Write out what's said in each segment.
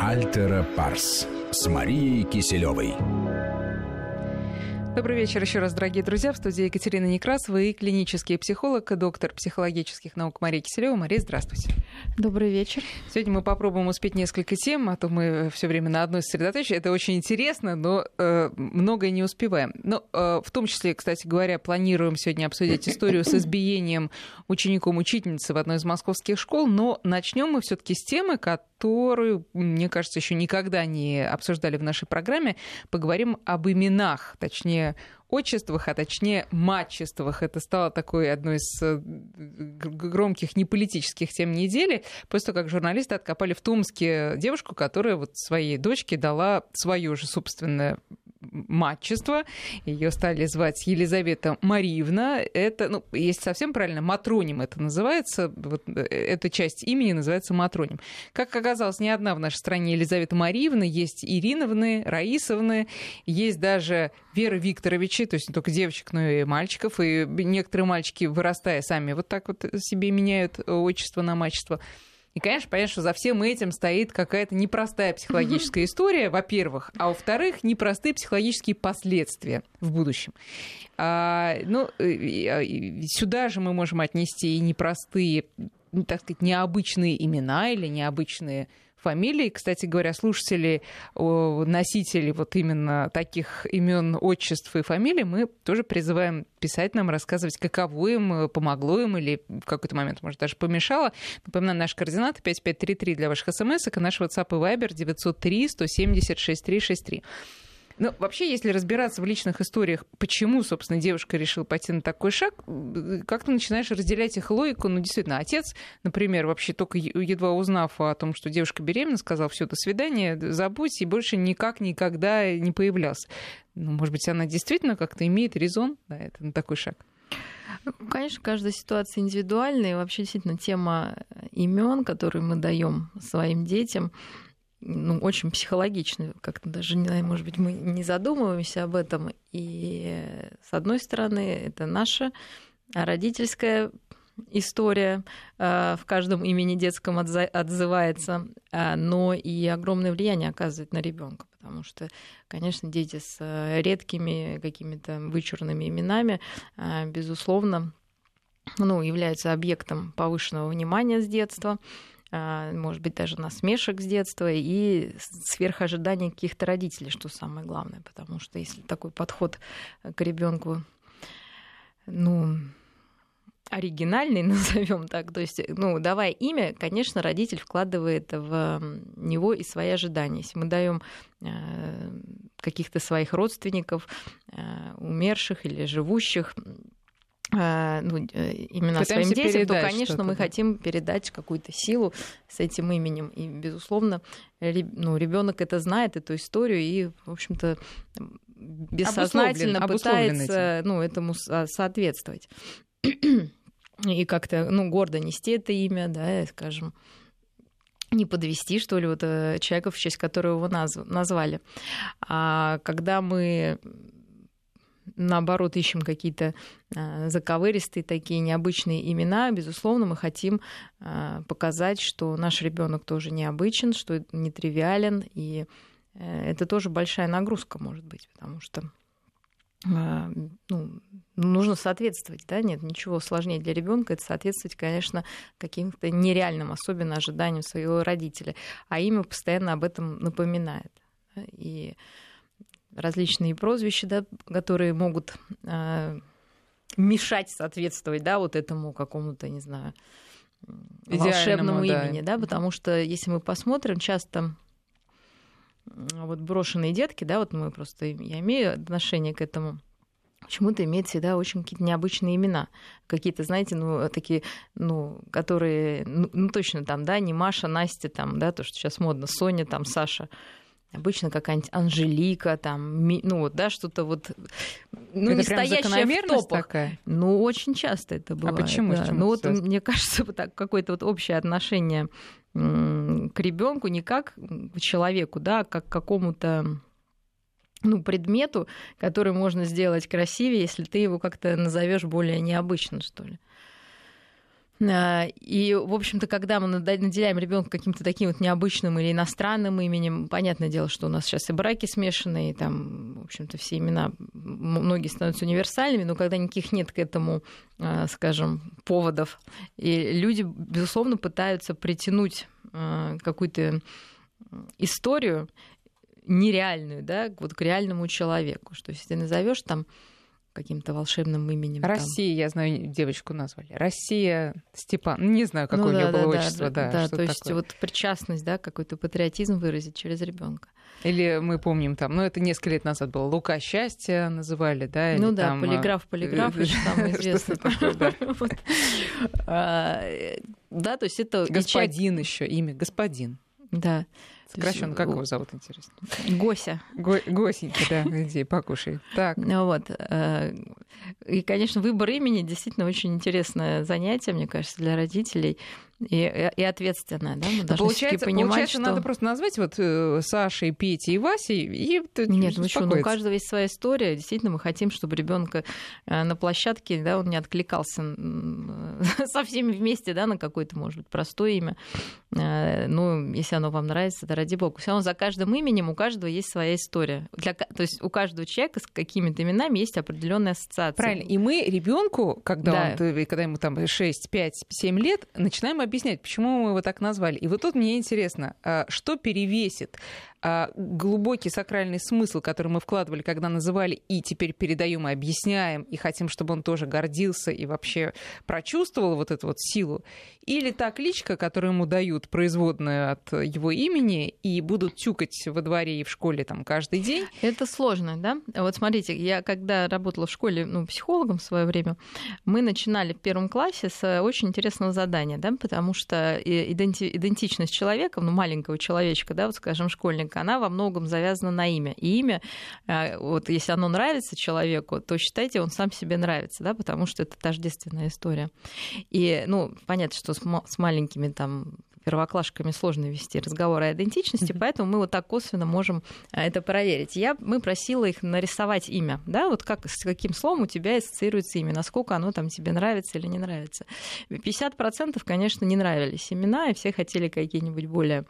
Альтера Парс с Марией Киселевой. Добрый вечер еще раз, дорогие друзья. В студии Екатерина Некрасова и клинический психолог, доктор психологических наук Мария Киселева. Мария, здравствуйте. Добрый вечер. Сегодня мы попробуем успеть несколько тем, а то мы все время на одной сосредоточены. Это очень интересно, но э, многое не успеваем. Но э, в том числе, кстати говоря, планируем сегодня обсудить историю с избиением учеником-учительницы в одной из московских школ. Но начнем мы все-таки с темы, которую, мне кажется, еще никогда не обсуждали в нашей программе. Поговорим об именах, точнее, отчествах, а точнее матчествах. Это стало такой одной из э, громких неполитических тем недели, после того, как журналисты откопали в Томске девушку, которая вот своей дочке дала свое же собственное матчество. Ее стали звать Елизавета Мариевна. Это, ну, если совсем правильно, матроним это называется. Вот э, эта часть имени называется матроним. Как оказалось, не одна в нашей стране Елизавета Мариевна. Есть Ириновны, Раисовны, есть даже Вера Викторовичи, то есть не только девочек, но и мальчиков. И некоторые мальчики, вырастая сами, вот так вот себе меняют отчество на мачество. И, конечно, понятно, что за всем этим стоит какая-то непростая психологическая история, во-первых, а во-вторых, непростые психологические последствия в будущем. А, ну, а, сюда же мы можем отнести и непростые, так сказать, необычные имена или необычные фамилий. Кстати говоря, слушатели, носители вот именно таких имен, отчеств и фамилий, мы тоже призываем писать нам, рассказывать, каково им, помогло им или в какой-то момент, может, даже помешало. Напоминаю, наши координаты 5533 для ваших смс, и наш WhatsApp и Viber 903 170 6363. Ну, вообще, если разбираться в личных историях, почему, собственно, девушка решила пойти на такой шаг, как ты начинаешь разделять их логику. Ну, действительно, отец, например, вообще только едва узнав о том, что девушка беременна, сказал, все, до свидания, забудь, и больше никак никогда не появлялся. Ну, может быть, она действительно как-то имеет резон на, это, на такой шаг? Ну, конечно, каждая ситуация индивидуальная. И вообще, действительно, тема имен, которые мы даем своим детям, ну, очень психологично, как-то даже, не знаю, может быть, мы не задумываемся об этом. И с одной стороны, это наша родительская история э, в каждом имени детском отзывается, э, но и огромное влияние оказывает на ребенка, потому что, конечно, дети с э, редкими какими-то вычурными именами, безусловно, ну, являются объектом повышенного внимания с детства. А, может быть, даже насмешек с детства и сверхожиданий каких-то родителей, что самое главное, потому что если такой подход к ребенку, ну, оригинальный, назовем так. То есть, ну, давая имя, конечно, родитель вкладывает в него и свои ожидания. Если мы даем э, каких-то своих родственников, э, умерших или живущих, а, ну, э, именно Пытаемся своим детям, то, конечно, мы да. хотим передать какую-то силу с этим именем. И, безусловно, ну, ребенок это знает, эту историю, и, в общем-то, бессознательно обусловлен, пытается ну, этому соответствовать. И как-то ну, гордо нести это имя, да, скажем, не подвести, что ли, вот э, человека, в честь которого его назвали. А когда мы наоборот, ищем какие-то а, заковыристые такие необычные имена, безусловно, мы хотим а, показать, что наш ребенок тоже необычен, что нетривиален, и э, это тоже большая нагрузка может быть, потому что а, ну, нужно соответствовать, да, нет ничего сложнее для ребенка, это соответствовать, конечно, каким-то нереальным, особенно ожиданиям своего родителя, а имя постоянно об этом напоминает. И различные прозвища, да, которые могут э, мешать соответствовать, да, вот этому какому-то, не знаю, волшебному да. имени, да, потому что если мы посмотрим, часто вот брошенные детки, да, вот мы просто, я имею отношение к этому, почему-то имеют всегда очень какие-то необычные имена. Какие-то, знаете, ну, такие, ну, которые, ну, ну, точно там, да, не Маша, Настя, там, да, то, что сейчас модно, Соня, там, Саша обычно какая-нибудь Анжелика, там, ну вот, да, что-то вот, ну, это не стоящая в топах. такая? Ну, очень часто это а бывает. А почему? Да. Ну, вот, мне кажется, вот так, какое-то вот общее отношение к ребенку не как к человеку, да, а как к какому-то ну, предмету, который можно сделать красивее, если ты его как-то назовешь более необычно, что ли. А, и, в общем-то, когда мы наделяем ребенка каким-то таким вот необычным или иностранным именем, понятное дело, что у нас сейчас и браки смешанные, и там, в общем-то, все имена, многие становятся универсальными, но когда никаких нет к этому, а, скажем, поводов, и люди, безусловно, пытаются притянуть а, какую-то историю нереальную, да, вот к реальному человеку, что если ты назовешь там каким-то волшебным именем. Россия, там. я знаю, девочку назвали. Россия Степан. Ну, не знаю, какое ну, да, у нее да, было да, отчество. Да, да, да то есть такое. вот причастность, да, какой-то патриотизм выразить через ребенка. Или мы помним там, ну это несколько лет назад было, Лука счастья называли, да? Ну да, там, полиграф, а, полиграф, еще там известно. А, да, то есть это... Господин еще, имя, господин. Да. Сокращенно, как его зовут, интересно? Гося. Го, Госенька, да, иди, покушай. Так. Ну вот. Э, и, конечно, выбор имени действительно очень интересное занятие, мне кажется, для родителей и, и ответственная, да? Мы должны получается, понимать, получается, что... надо просто назвать вот э, Сашей, Петей и Васей, и Нет, ну что, ну у каждого есть своя история. Действительно, мы хотим, чтобы ребенка э, на площадке, да, он не откликался со всеми вместе, да, на какое-то, может быть, простое имя. Э, ну, если оно вам нравится, да ради бога. Все равно за каждым именем у каждого есть своя история. Для, то есть у каждого человека с какими-то именами есть определенная ассоциация. Правильно. И мы ребенку, когда, да. он, когда ему там 6, 5, 7 лет, начинаем объяснять, почему мы его так назвали. И вот тут мне интересно, а, что перевесит глубокий сакральный смысл, который мы вкладывали, когда называли, и теперь передаем и объясняем, и хотим, чтобы он тоже гордился и вообще прочувствовал вот эту вот силу, или та кличка, которую ему дают, производную от его имени, и будут тюкать во дворе и в школе там каждый день. Это сложно, да? Вот смотрите, я когда работала в школе ну, психологом в свое время, мы начинали в первом классе с очень интересного задания, да, потому что иденти- идентичность человека, ну, маленького человечка, да, вот, скажем, школьник, ребенка, она во многом завязана на имя. И имя, э, вот если оно нравится человеку, то считайте, он сам себе нравится, да, потому что это тождественная история. И, ну, понятно, что с, с маленькими там первоклашками сложно вести разговор о идентичности, mm-hmm. поэтому мы вот так косвенно можем э, это проверить. Я, мы просила их нарисовать имя, да, вот как, с каким словом у тебя ассоциируется имя, насколько оно там тебе нравится или не нравится. 50% конечно, не нравились имена, и все хотели какие-нибудь более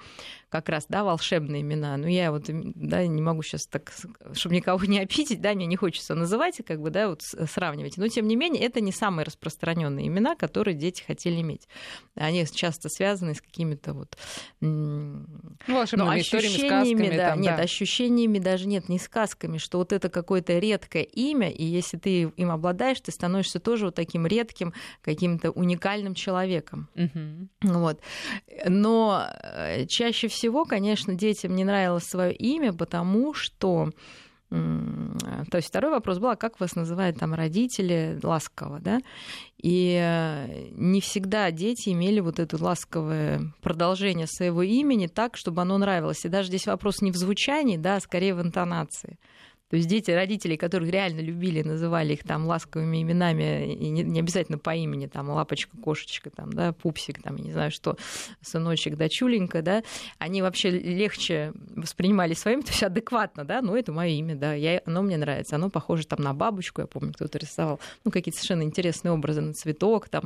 как раз, да, волшебные имена. Но я вот, да, не могу сейчас так, чтобы никого не обидеть, да, мне не хочется называть, как бы, да, вот сравнивать. Но, тем не менее, это не самые распространенные имена, которые дети хотели иметь. Они часто связаны с какими-то вот... Ну, волшебными историями, сказками. Да, там, нет, да. ощущениями даже нет, не сказками, что вот это какое-то редкое имя, и если ты им обладаешь, ты становишься тоже вот таким редким, каким-то уникальным человеком. Угу. Вот. Но э, чаще всего всего, конечно, детям не нравилось свое имя, потому что то есть второй вопрос был, а как вас называют там родители ласково, да? И э, не всегда дети имели вот это ласковое продолжение своего имени так, чтобы оно нравилось. И даже здесь вопрос не в звучании, да, а скорее в интонации. То есть дети, родители, которых реально любили, называли их там ласковыми именами, и не, не обязательно по имени, там, лапочка, кошечка, там, да, пупсик, там, я не знаю что, сыночек, дочуленька, да, они вообще легче воспринимали своим, то есть адекватно, да, ну, это мое имя, да, я, оно мне нравится, оно похоже там на бабочку, я помню, кто-то рисовал, ну, какие-то совершенно интересные образы на цветок, там,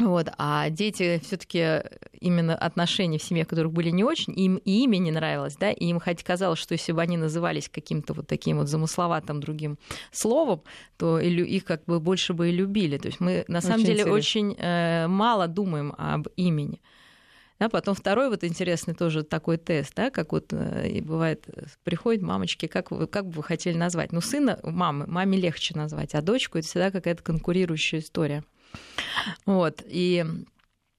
вот, а дети все-таки именно отношения в семье, которых были не очень, им и имя не нравилось, да, и им хоть казалось, что если бы они назывались каким-то вот таким вот замысловатым другим словом, то их как бы больше бы и любили. То есть мы на очень самом деле интересно. очень э, мало думаем об имени. Да, потом второй вот интересный тоже такой тест, да, как вот э, и бывает, приходят мамочки, как вы, как бы вы хотели назвать? Ну, сына мамы, маме легче назвать, а дочку это всегда какая-то конкурирующая история. Вот, и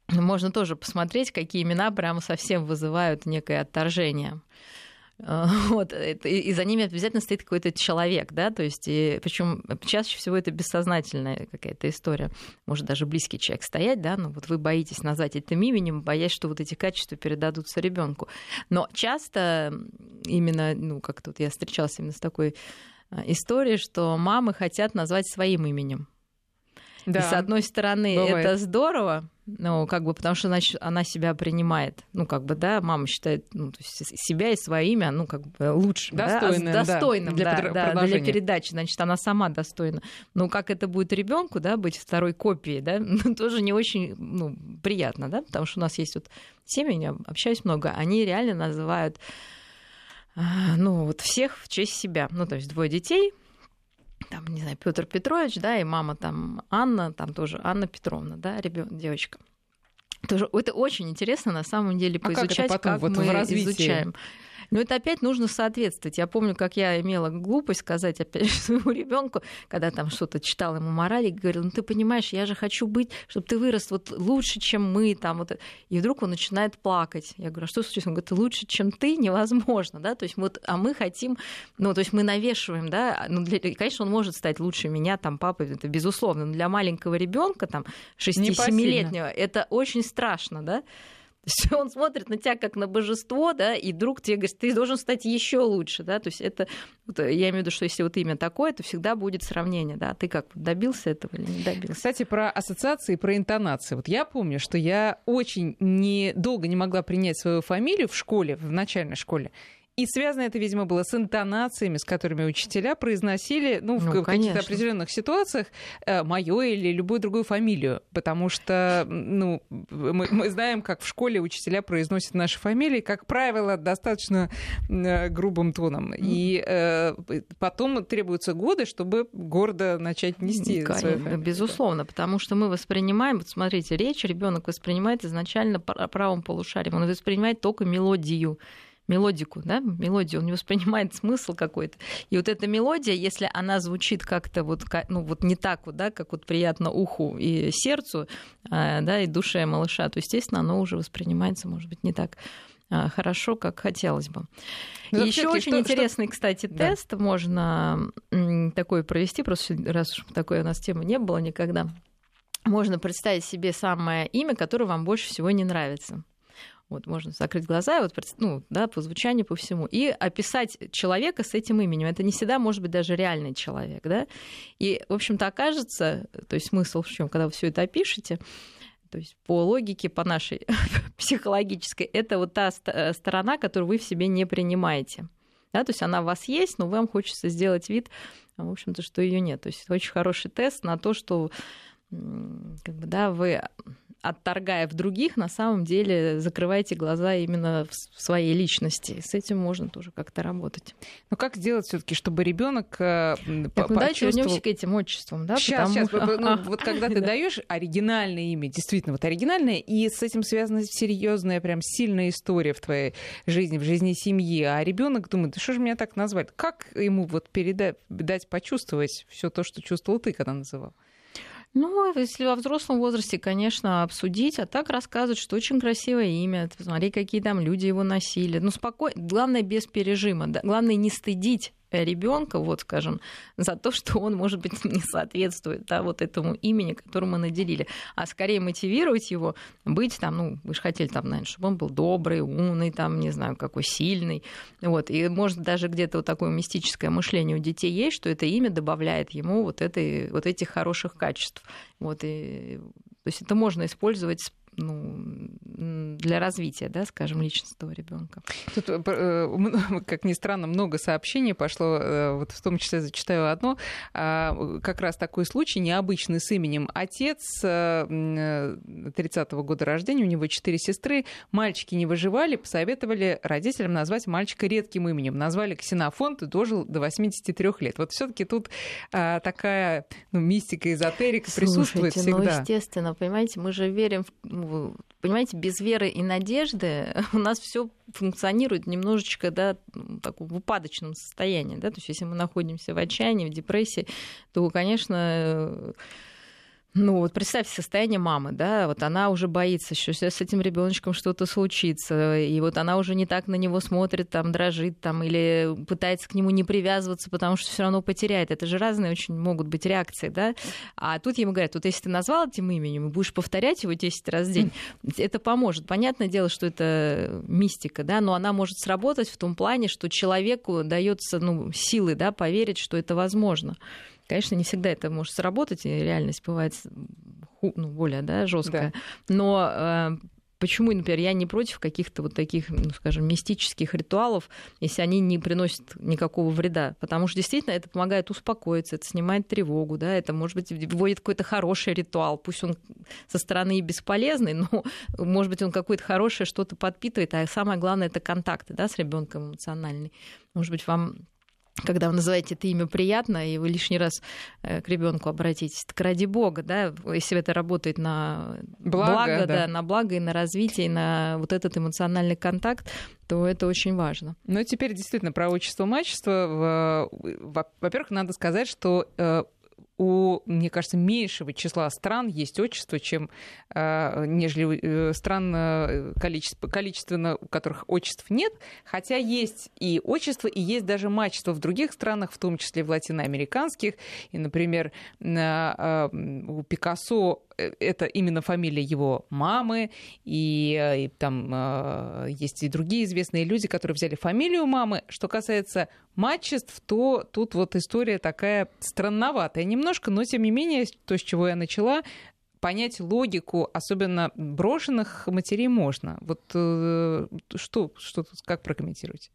можно тоже посмотреть, какие имена прямо совсем вызывают некое отторжение. Вот, и за ними обязательно стоит какой-то человек, да, то есть, причем чаще всего это бессознательная какая-то история. Может даже близкий человек стоять, да, но вот вы боитесь назвать этим именем, боясь, что вот эти качества передадутся ребенку. Но часто именно, ну, как тут я встречалась именно с такой а, историей, что мамы хотят назвать своим именем. Да. И с одной стороны, Бывает. это здорово, ну, как бы, потому что значит, она себя принимает, ну, как бы, да, мама считает ну, то есть себя и свое имя, ну, как бы лучше, достойным, да, достойным, да, для, да, да, для передачи, значит, она сама достойна. Но как это будет ребенку, да, быть второй копией, да, ну, тоже не очень, ну, приятно, да, потому что у нас есть вот семьи, я общаюсь много, они реально называют, а, ну, вот всех в честь себя, ну, то есть двое детей, там, не знаю, Петр Петрович, да, и мама там Анна, там тоже Анна Петровна, да, ребенок, девочка. Тоже, это очень интересно на самом деле поизучать, а как, потом, как вот мы изучаем. Но это опять нужно соответствовать. Я помню, как я имела глупость сказать опять своему ребенку, когда там что-то читал ему морали, говорил, ну ты понимаешь, я же хочу быть, чтобы ты вырос вот лучше, чем мы. Там, вот. И вдруг он начинает плакать. Я говорю, а что случилось? Он говорит, лучше, чем ты, невозможно. Да? То есть вот, а мы хотим, ну то есть мы навешиваем, да, ну, для, конечно, он может стать лучше меня, там, папы, это безусловно, но для маленького ребенка там 6-7-летнего, это очень страшно, да, он смотрит на тебя как на божество, да, и вдруг тебе говорит, ты должен стать еще лучше, да, то есть это, вот, я имею в виду, что если вот имя такое, то всегда будет сравнение, да, ты как, добился этого или не добился? Кстати, про ассоциации, про интонации. Вот я помню, что я очень не, долго не могла принять свою фамилию в школе, в начальной школе, и связано это, видимо, было с интонациями, с которыми учителя произносили, ну, в ну, каких-то определенных ситуациях, э, мою или любую другую фамилию. Потому что, ну, мы, мы знаем, как в школе учителя произносят наши фамилии, как правило, достаточно э, грубым тоном. И э, потом требуются годы, чтобы гордо начать нести Конечно, Безусловно, потому что мы воспринимаем, вот смотрите, речь ребенок воспринимает изначально правым полушарием, он воспринимает только мелодию мелодику, да, мелодию, он не воспринимает смысл какой-то. И вот эта мелодия, если она звучит как-то вот, ну, вот не так вот, да, как вот приятно уху и сердцу, а, да, и душе малыша, то, естественно, оно уже воспринимается, может быть, не так а, хорошо, как хотелось бы. Ну, еще очень что, интересный, что... кстати, тест да. можно такой провести, просто раз уж такой у нас темы не было никогда. Можно представить себе самое имя, которое вам больше всего не нравится. Вот можно закрыть глаза, вот, ну, да, по звучанию, по всему, и описать человека с этим именем. Это не всегда может быть даже реальный человек, да. И, в общем-то, окажется, то есть смысл в чем, когда вы все это опишете, то есть по логике, по нашей психологической, это вот та э, сторона, которую вы в себе не принимаете. Да, то есть она у вас есть, но вам хочется сделать вид, в общем-то, что ее нет. То есть это очень хороший тест на то, что как бы, да, вы отторгая в других, на самом деле закрываете глаза именно в своей личности. С этим можно тоже как-то работать. Но как сделать все-таки, чтобы ребенок э, так, ну, давайте вернемся к этим отчествам, да? Сейчас, потому... сейчас. Ну, вот когда ты даешь оригинальное имя, действительно, вот оригинальное, и с этим связана серьезная, прям сильная история в твоей жизни, в жизни семьи, а ребенок думает, да что же меня так назвать? Как ему вот передать, дать почувствовать все то, что чувствовал ты, когда называл? Ну, если во взрослом возрасте, конечно, обсудить, а так рассказывать, что очень красивое имя, посмотри, какие там люди его носили. Ну, спокойно, главное, без пережима. Да? Главное, не стыдить ребенка, вот скажем, за то, что он, может быть, не соответствует да, вот этому имени, которым мы наделили, а скорее мотивировать его быть там, ну, вы же хотели там, наверное, чтобы он был добрый, умный, там, не знаю, какой сильный, вот, и может даже где-то вот такое мистическое мышление у детей есть, что это имя добавляет ему вот, этой, вот этих хороших качеств, вот, и то есть это можно использовать ну, для развития, да, скажем, личностного ребенка. Тут, э, э, как ни странно, много сообщений пошло, э, вот в том числе зачитаю одно, а, как раз такой случай необычный с именем. Отец 30-го года рождения, у него четыре сестры, мальчики не выживали, посоветовали родителям назвать мальчика редким именем. Назвали Ксенофонт и дожил до 83 лет. Вот все таки тут а, такая ну, мистика, эзотерика Слушайте, присутствует ну, всегда. Ну, естественно, понимаете, мы же верим в понимаете, без веры и надежды у нас все функционирует немножечко, да, так, в упадочном состоянии, да, то есть если мы находимся в отчаянии, в депрессии, то, конечно, ну вот представьте состояние мамы, да, вот она уже боится, что с этим ребеночком что-то случится, и вот она уже не так на него смотрит, там дрожит, там или пытается к нему не привязываться, потому что все равно потеряет. Это же разные очень могут быть реакции, да. А тут ему говорят, вот если ты назвал этим именем и будешь повторять его 10 раз в день, это поможет. Понятное дело, что это мистика, да, но она может сработать в том плане, что человеку дается ну, силы, да, поверить, что это возможно. Конечно, не всегда это может сработать, и реальность бывает ну, более да, жесткая. Да. Но Почему, например, я не против каких-то вот таких, ну, скажем, мистических ритуалов, если они не приносят никакого вреда? Потому что действительно это помогает успокоиться, это снимает тревогу, да, это, может быть, вводит какой-то хороший ритуал. Пусть он со стороны и бесполезный, но, может быть, он какое-то хорошее что-то подпитывает, а самое главное это контакты да, с ребенком эмоциональный. Может быть, вам когда вы называете это имя приятно, и вы лишний раз э, к ребенку обратитесь, так ради бога, да, если это работает на благо, благо да. да, на благо и на развитие, и на вот этот эмоциональный контакт, то это очень важно. Ну, теперь действительно про отчество-мачество. Во-первых, надо сказать, что э, у, мне кажется, меньшего числа стран есть отчество, чем э, нежели э, стран э, количество, количественно, у которых отчеств нет, хотя есть и отчество, и есть даже мачество в других странах, в том числе в латиноамериканских. И, например, э, у Пикассо Э, это именно фамилия его мамы, и, и там э, есть и другие известные люди, которые взяли фамилию мамы. Что касается мачеств, то тут вот история такая странноватая немножко, но тем не менее, то, с чего я начала, понять логику, особенно брошенных матерей можно. Вот э, что, что тут, как прокомментировать?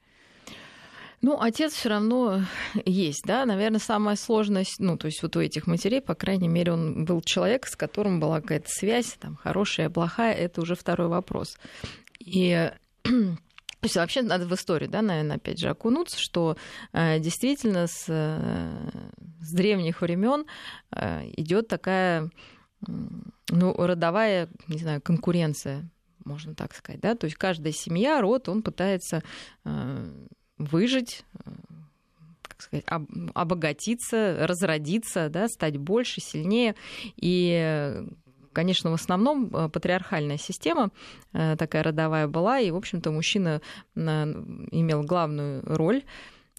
Ну, отец все равно есть, да, наверное, самая сложность, ну, то есть вот у этих матерей, по крайней мере, он был человек, с которым была какая-то связь, там, хорошая, плохая, это уже второй вопрос. И то есть вообще надо в историю, да, наверное, опять же окунуться, что э, действительно с, э, с древних времен э, идет такая, ну, родовая, не знаю, конкуренция, можно так сказать, да, то есть каждая семья, род, он пытается э, выжить, э, как сказать, обогатиться, разродиться, да, стать больше, сильнее. И конечно, в основном э, патриархальная система э, такая родовая была, и, в общем-то, мужчина имел главную роль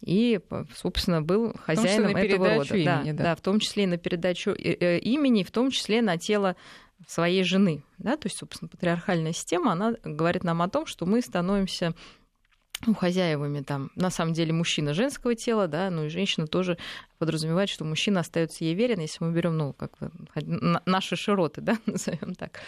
и, собственно, был хозяином этого рода. Имени, да, да. да, в том числе и на передачу имени, в том числе на тело своей жены. Да? То есть, собственно, патриархальная система, она говорит нам о том, что мы становимся ну, хозяевами там, на самом деле, мужчина женского тела, да, ну и женщина тоже подразумевает, что мужчина остается ей верен, если мы берем, ну, как бы, наши широты, да, назовем так.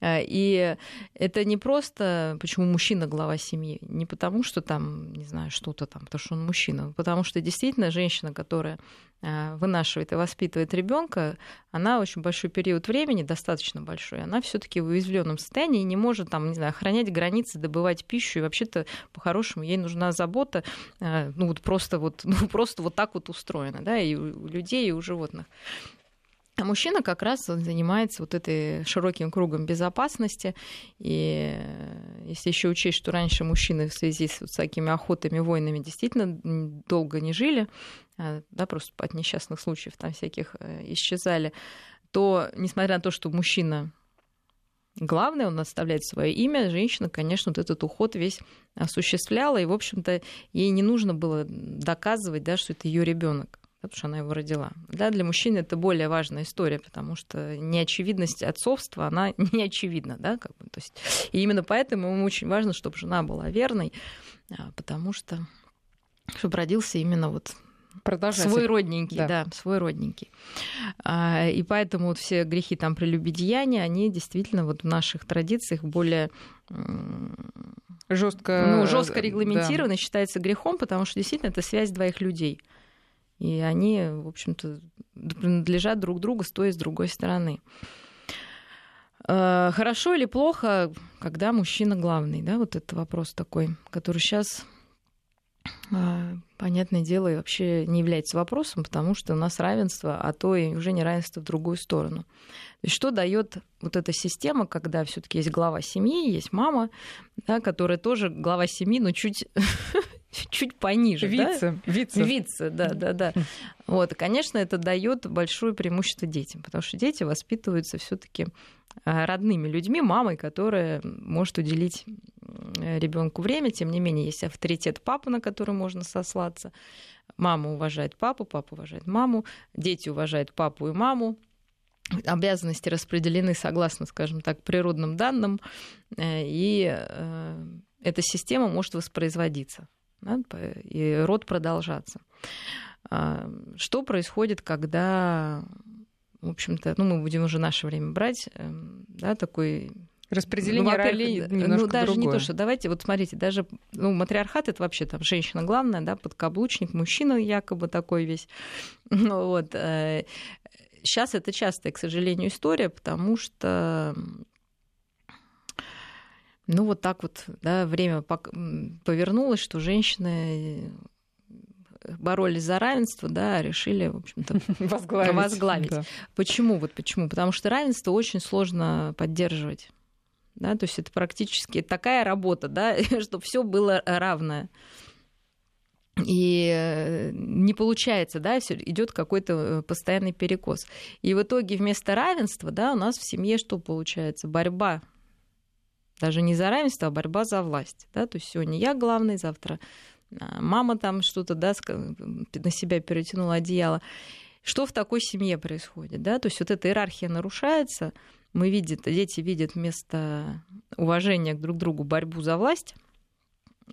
А, и это не просто, почему мужчина глава семьи, не потому что там, не знаю, что-то там, потому что он мужчина, а потому что действительно женщина, которая а, вынашивает и воспитывает ребенка, она очень большой период времени, достаточно большой, она все-таки в уязвленном состоянии и не может там, не знаю, охранять границы, добывать пищу, и вообще-то по-хорошему ей нужна забота, ну вот просто вот, ну, просто вот так вот устроена, да, и у людей, и у животных. А мужчина как раз занимается вот этой широким кругом безопасности. И если еще учесть, что раньше мужчины в связи с, с такими охотами, войнами действительно долго не жили, а, да, просто от несчастных случаев там всяких э, исчезали, то, несмотря на то, что мужчина главное, он оставляет свое имя, женщина, конечно, вот этот уход весь осуществляла, и, в общем-то, ей не нужно было доказывать, да, что это ее ребенок потому что она его родила. Да, для мужчины это более важная история, потому что неочевидность отцовства, она не очевидна. Да, как бы, то есть, и именно поэтому ему очень важно, чтобы жена была верной, а, потому что чтобы родился именно вот свой родненький, да. да, свой родненький. А, и поэтому вот все грехи там прелюбодеяния, они действительно вот в наших традициях более жестко, ну, жестко регламентированы, да. считается грехом, потому что действительно это связь двоих людей и они, в общем-то, принадлежат друг другу с той и с другой стороны. Э, хорошо или плохо, когда мужчина главный, да, вот это вопрос такой, который сейчас, э, понятное дело, и вообще не является вопросом, потому что у нас равенство, а то и уже не равенство в другую сторону. То есть что дает вот эта система, когда все-таки есть глава семьи, есть мама, да, которая тоже глава семьи, но чуть чуть пониже. Вице. Да? Вице. Вице, да, да, да. Вот, конечно, это дает большое преимущество детям, потому что дети воспитываются все-таки а, родными людьми, мамой, которая может уделить ребенку время. Тем не менее, есть авторитет папы, на который можно сослаться. Мама уважает папу, папа уважает маму, дети уважают папу и маму. Обязанности распределены согласно, скажем так, природным данным, э, и э, эта система может воспроизводиться да, и род продолжаться. А, что происходит, когда в общем-то, ну, мы будем уже наше время брать, эм, да, такой Распределение ну, ролей немножко Ну, даже другое. не то, что давайте, вот смотрите, даже ну, матриархат это вообще там женщина главная, да, подкаблучник, мужчина якобы такой весь. Ну, вот. Сейчас э, это частая, к сожалению, история, потому что ну, вот так вот, да, время повернулось, что женщины боролись за равенство, да, решили, в общем-то, возглавить. возглавить. Да. Почему? Вот почему? Потому что равенство очень сложно поддерживать. Да, то есть это практически такая работа, да, чтобы все было равное. И э, не получается, да, все идет какой-то э, постоянный перекос. И в итоге вместо равенства, да, у нас в семье что получается? Борьба. Даже не за равенство, а борьба за власть. Да? То есть сегодня я главный, завтра а, мама там что-то да, на себя перетянула одеяло. Что в такой семье происходит? Да? То есть вот эта иерархия нарушается, мы видим, дети видят вместо уважения друг к другу борьбу за власть.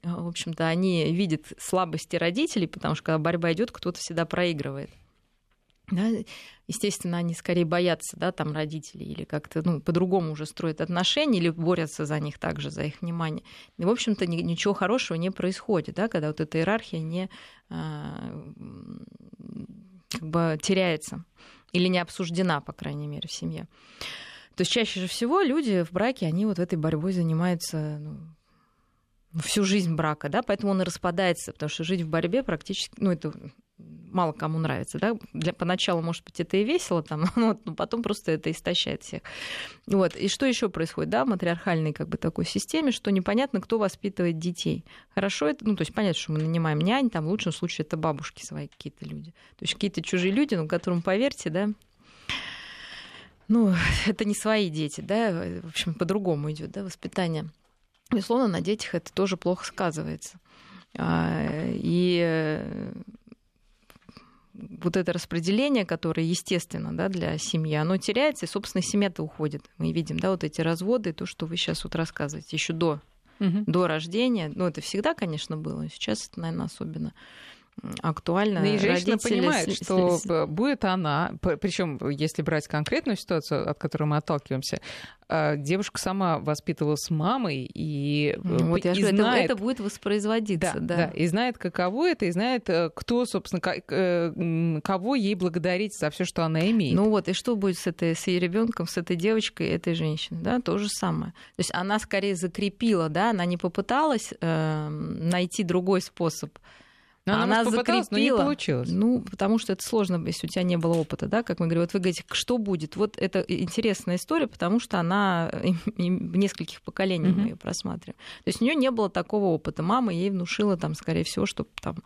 В общем-то, они видят слабости родителей, потому что когда борьба идет, кто-то всегда проигрывает. Да, естественно, они скорее боятся, да, там родителей или как-то, ну, по-другому уже строят отношения или борются за них также, за их внимание. И, в общем-то, ничего хорошего не происходит, да, когда вот эта иерархия не а, как бы теряется или не обсуждена, по крайней мере, в семье. То есть чаще всего люди в браке, они вот этой борьбой занимаются ну, всю жизнь брака, да, поэтому он и распадается, потому что жить в борьбе практически, ну, это мало кому нравится, да, для, поначалу, может быть, это и весело, там, но, но потом просто это истощает всех. Вот, и что еще происходит, да, в матриархальной как бы такой системе, что непонятно, кто воспитывает детей. Хорошо это, ну, то есть понятно, что мы нанимаем нянь, там, в лучшем случае это бабушки свои какие-то люди. То есть какие-то чужие люди, ну, которым, поверьте, да, ну, это не свои дети, да, в общем, по-другому идет, да, воспитание. Безусловно, на детях это тоже плохо сказывается. А, и э, вот это распределение, которое естественно да, для семьи, оно теряется, и, собственно, семья-то уходит. Мы видим, да, вот эти разводы, то, что вы сейчас вот рассказываете, еще до, угу. до рождения. Ну, это всегда, конечно, было, сейчас это, наверное, особенно актуально. Ну, и женщина понимает, что будет она, причем если брать конкретную ситуацию, от которой мы отталкиваемся, а, девушка сама воспитывалась с мамой и, э, вот я и говорю, знает, это, это будет воспроизводиться, да, да. да, и знает, каково это, и знает, э, кто, собственно, э, кого ей благодарить за все, что она имеет. Ну вот, и что будет с этой с ее ребенком, с этой девочкой, этой женщиной, да, то же самое. То есть она скорее закрепила, да, она не попыталась э, найти другой способ но она, она закрепила. но не получилось. Ну, потому что это сложно, если у тебя не было опыта, да, как мы говорим. Вот вы говорите, что будет? Вот это интересная история, потому что она в нескольких поколениях мы ее просматриваем. То есть у нее не было такого опыта. Мама ей внушила там, скорее всего, что там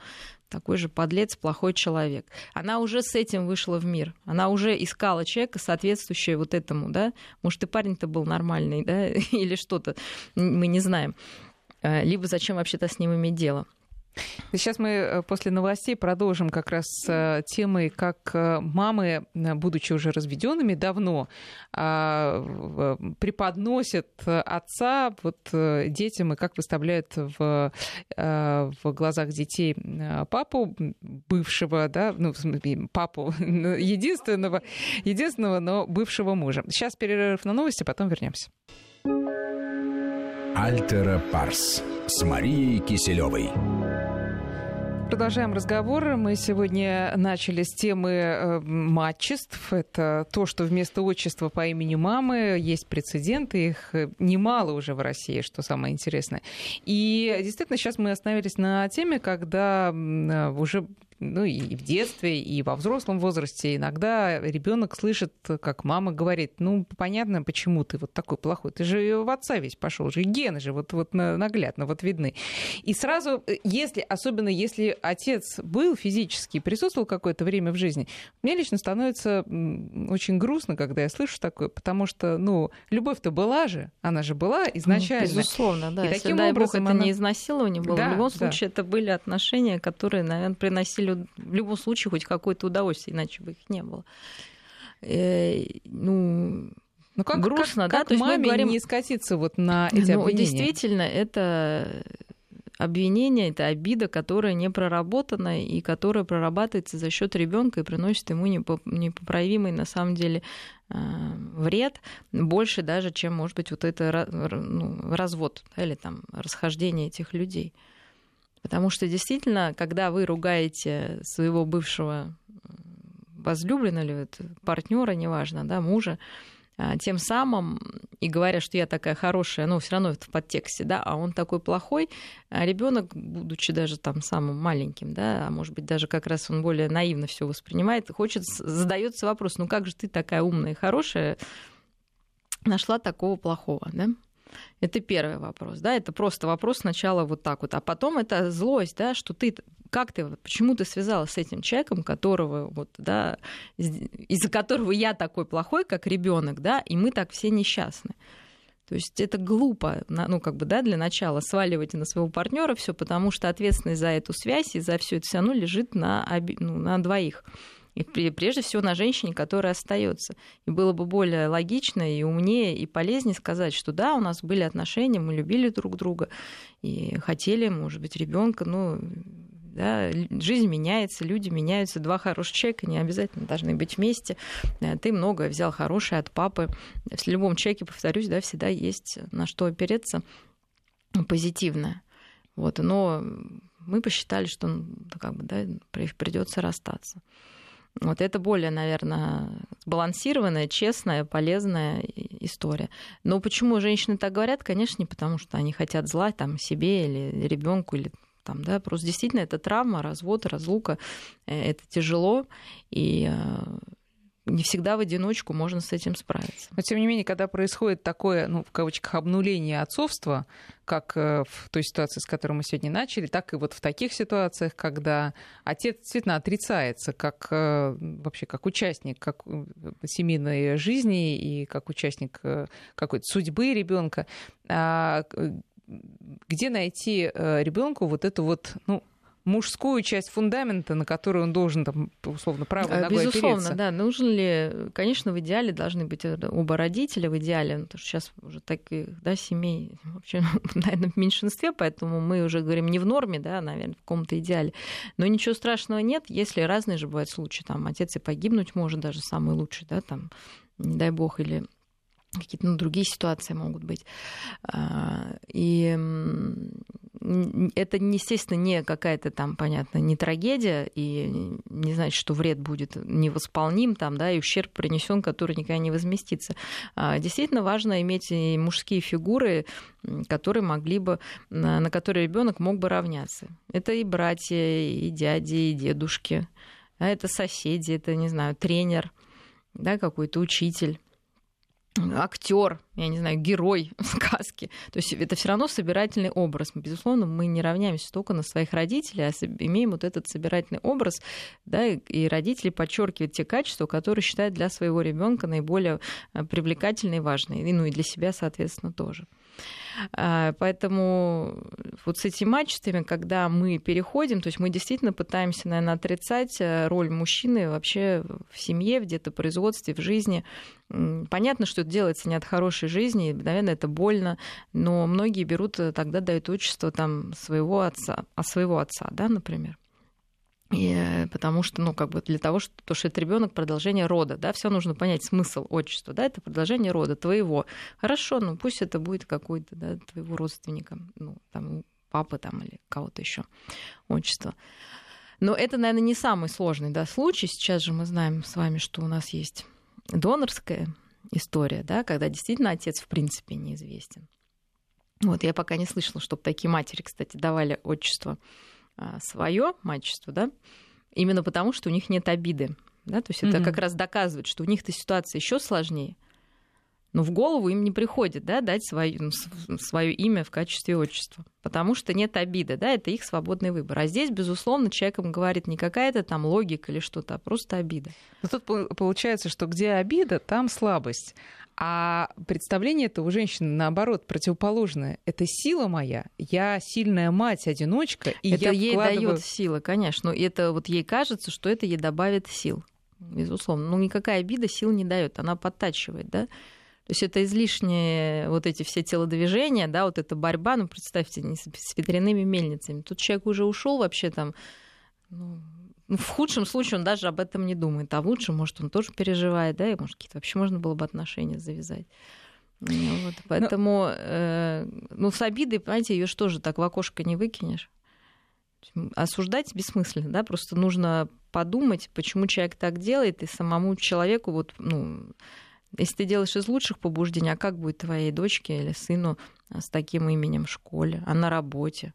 такой же подлец, плохой человек. Она уже с этим вышла в мир. Она уже искала человека, соответствующего вот этому, да. Может, и парень-то был нормальный, да, или что-то, мы не знаем. Э, либо зачем вообще-то с ним иметь дело. Сейчас мы э, после новостей продолжим как раз э, темой, как э, мамы, будучи уже разведенными давно, а, преподносят отца вот детям и как выставляют в, в глазах детей папу бывшего, да, ну, папу единственного, единственного, но бывшего мужа. Сейчас перерыв на новости, потом вернемся. Альтера Парс с Марией Киселевой. Продолжаем разговор. Мы сегодня начали с темы э, матчеств. Это то, что вместо отчества по имени мамы есть прецеденты. Их э, немало уже в России, что самое интересное. И действительно, сейчас мы остановились на теме, когда э, уже ну и в детстве, и во взрослом возрасте иногда ребенок слышит, как мама говорит, ну понятно, почему ты вот такой плохой, ты же в отца весь пошел, же гены же вот, вот наглядно вот видны. И сразу, если, особенно если отец был физически, присутствовал какое-то время в жизни, мне лично становится очень грустно, когда я слышу такое, потому что, ну, любовь-то была же, она же была изначально. Безусловно, да. И Если, таким дай образом бог, это она... не изнасилование было, да, в любом случае да. это были отношения, которые, наверное, приносили в любом случае хоть какое-то удовольствие, иначе бы их не было. Э, ну, ну как, грустно, как, да? Как То есть маме мы говорим... не скатиться вот на эти ну, обвинения? Действительно, это обвинение, это обида, которая не проработана и которая прорабатывается за счет ребенка и приносит ему непоправимый на самом деле э, вред больше даже, чем может быть вот это ну, развод или там расхождение этих людей. Потому что действительно, когда вы ругаете своего бывшего возлюбленного или партнера, неважно, да, мужа, а, тем самым и говоря, что я такая хорошая, но все равно это в подтексте, да, а он такой плохой, а ребенок, будучи даже там самым маленьким, да, а может быть даже как раз он более наивно все воспринимает, хочет, задается вопрос, ну как же ты такая умная и хорошая, нашла такого плохого, да? Это первый вопрос, да, это просто вопрос сначала вот так вот, а потом это злость, да, что ты как ты, почему ты связалась с этим человеком, которого вот, да, из-за которого я такой плохой, как ребенок, да, и мы так все несчастны. То есть это глупо, ну, как бы, да, для начала сваливать на своего партнера все, потому что ответственность за эту связь и за все это все равно лежит на, ну, на двоих. И прежде всего на женщине, которая остается. И было бы более логично и умнее и полезнее сказать, что да, у нас были отношения, мы любили друг друга и хотели, может быть, ребенка, ну, да, жизнь меняется, люди меняются, два хороших человека не обязательно должны быть вместе. Э, ты многое взял хорошее от папы. В любом человеке, повторюсь, да, всегда есть на что опереться позитивное. Вот, но мы посчитали, что ну, как бы, да, придется расстаться. Вот это более, наверное, сбалансированная, честная, полезная история. Но почему женщины так говорят? Конечно, не потому, что они хотят зла там, себе или ребенку или там, да, просто действительно это травма, развод, разлука, э, это тяжело, и э, не всегда в одиночку можно с этим справиться. Но тем не менее, когда происходит такое, ну, в кавычках, обнуление отцовства, как э, в той ситуации, с которой мы сегодня начали, так и вот в таких ситуациях, когда отец действительно отрицается как вообще как участник как семейной жизни и как участник какой-то судьбы ребенка, а, где найти э, ребенку вот эту вот, ну, мужскую часть фундамента, на которую он должен, там, условно, правой ногой Безусловно, опереться. да. Нужен ли... Конечно, в идеале должны быть оба родителя, в идеале, потому что сейчас уже таких, да, семей вообще, наверное, в меньшинстве, поэтому мы уже говорим не в норме, да, наверное, в каком-то идеале. Но ничего страшного нет, если разные же бывают случаи. Там отец и погибнуть может даже самый лучший, да, там, не дай бог, или какие-то ну, другие ситуации могут быть. А, и это, естественно, не какая-то там, понятно, не трагедия, и не значит, что вред будет невосполним, там, да, и ущерб принесен, который никогда не возместится. А, действительно важно иметь и мужские фигуры, которые могли бы, на которые ребенок мог бы равняться. Это и братья, и дяди, и дедушки, да, это соседи, это, не знаю, тренер, да, какой-то учитель актер, я не знаю, герой сказки. То есть это все равно собирательный образ. Безусловно, мы не равняемся только на своих родителей, а имеем вот этот собирательный образ, да, и родители подчеркивают те качества, которые считают для своего ребенка наиболее э, привлекательные и важные, ну и для себя, соответственно, тоже. А, поэтому вот с этими качествами, когда мы переходим, то есть мы действительно пытаемся, наверное, отрицать э, роль мужчины вообще в семье, в где-то производстве, в жизни. Понятно, что это делается не от хорошей жизни, наверное, это больно, но многие берут, э, тогда дают отчество там своего отца, а своего отца, да, например. И, э, потому что, ну, как бы для того, что, то, что это ребенок продолжение рода, да, все нужно понять смысл отчества, да, это продолжение рода твоего. Хорошо, ну пусть это будет какой-то, да, твоего родственника, ну, там, папы там или кого-то еще отчество. Но это, наверное, не самый сложный да, случай. Сейчас же мы знаем с вами, что у нас есть донорская история, да, когда действительно отец в принципе неизвестен. Вот я пока не слышала, чтобы такие матери, кстати, давали отчество свое мачество, да, именно потому, что у них нет обиды. Да? То есть mm-hmm. это как раз доказывает, что у них-то ситуация еще сложнее. Но в голову им не приходит да, дать свое, ну, свое имя в качестве отчества, потому что нет обиды, да, это их свободный выбор. А здесь, безусловно, человеком говорит не какая-то там логика или что-то, а просто обида. Но тут получается, что где обида, там слабость. А представление это у женщины, наоборот, противоположное. Это сила моя, я сильная мать, одиночка, и это я ей вкладываю... дает силы, конечно. И это вот ей кажется, что это ей добавит сил. Безусловно. Ну, никакая обида сил не дает, она подтачивает, да? То есть это излишние вот эти все телодвижения, да, вот эта борьба, ну, представьте, не с, ветряными мельницами. Тут человек уже ушел вообще там, ну, в худшем случае он даже об этом не думает, а в лучшем, может, он тоже переживает, да, и, может, какие-то вообще можно было бы отношения завязать. Ну, вот, ну поэтому, Но... э, ну, с обидой, понимаете, ее же так в окошко не выкинешь? Осуждать бессмысленно, да, просто нужно подумать, почему человек так делает, и самому человеку вот, ну, если ты делаешь из лучших побуждений, а как будет твоей дочке или сыну с таким именем в школе, а на работе?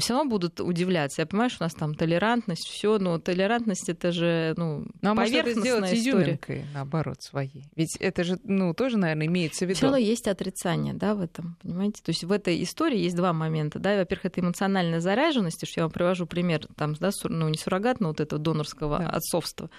Все равно будут удивляться. Я понимаю, что у нас там толерантность, все, но толерантность это же ну, ну а может это сделать изюминкой, наоборот, своей. Ведь это же, ну, тоже, наверное, имеется в виду. Все равно есть отрицание, да, в этом, понимаете? То есть в этой истории есть два момента, да. Во-первых, это эмоциональная заряженность, что я вам привожу пример, там, да, ну, не суррогат, но вот этого донорского да. отцовства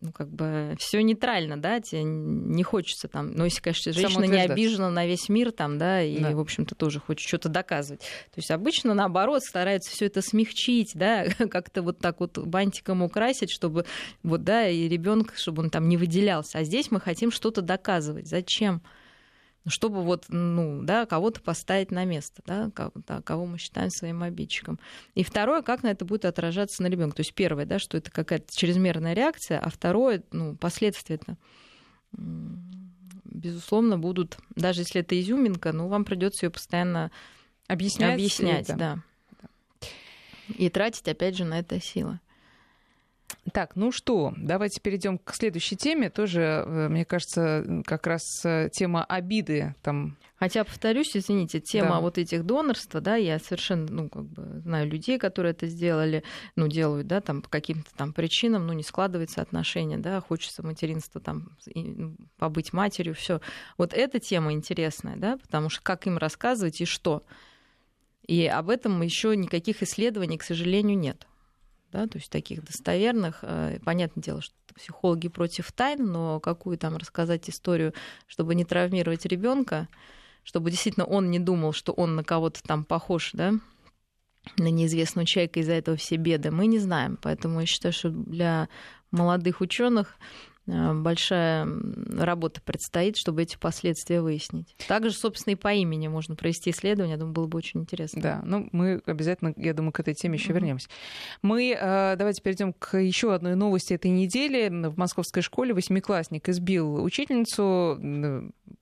ну, как бы все нейтрально, да, тебе не хочется там, но если, конечно, женщина не обижена на весь мир там, да, и, да. в общем-то, тоже хочет что-то доказывать. То есть обычно, наоборот, стараются все это смягчить, да, как-то вот так вот бантиком украсить, чтобы вот, да, и ребенок, чтобы он там не выделялся. А здесь мы хотим что-то доказывать. Зачем? Чтобы вот, ну, да, кого-то поставить на место, да, кого мы считаем своим обидчиком. И второе, как на это будет отражаться на ребенка. То есть первое, да, что это какая-то чрезмерная реакция, а второе, ну, последствия это безусловно, будут, даже если это изюминка, ну, вам придется ее постоянно объяснять, объяснять да. И тратить, опять же, на это силы. Так, ну что, давайте перейдем к следующей теме. Тоже, э, мне кажется, как раз э, тема обиды там. Хотя, повторюсь, извините, тема да. вот этих донорства, да, я совершенно, ну, как бы знаю людей, которые это сделали, ну, делают, да, там по каким-то там причинам, ну, не складывается отношения, да, хочется материнство там ну, побыть матерью, все. Вот эта тема интересная, да, потому что как им рассказывать и что. И об этом еще никаких исследований, к сожалению, нет да, то есть таких достоверных. Э, понятное дело, что психологи против тайн, но какую там рассказать историю, чтобы не травмировать ребенка, чтобы действительно он не думал, что он на кого-то там похож, да, на неизвестного человека, из-за этого все беды, мы не знаем. Поэтому я считаю, что для молодых ученых большая работа предстоит, чтобы эти последствия выяснить. Также, собственно, и по имени можно провести исследование. Я думаю, было бы очень интересно. Да, ну мы обязательно, я думаю, к этой теме еще mm-hmm. вернемся. Мы э, давайте перейдем к еще одной новости этой недели. В московской школе восьмиклассник избил учительницу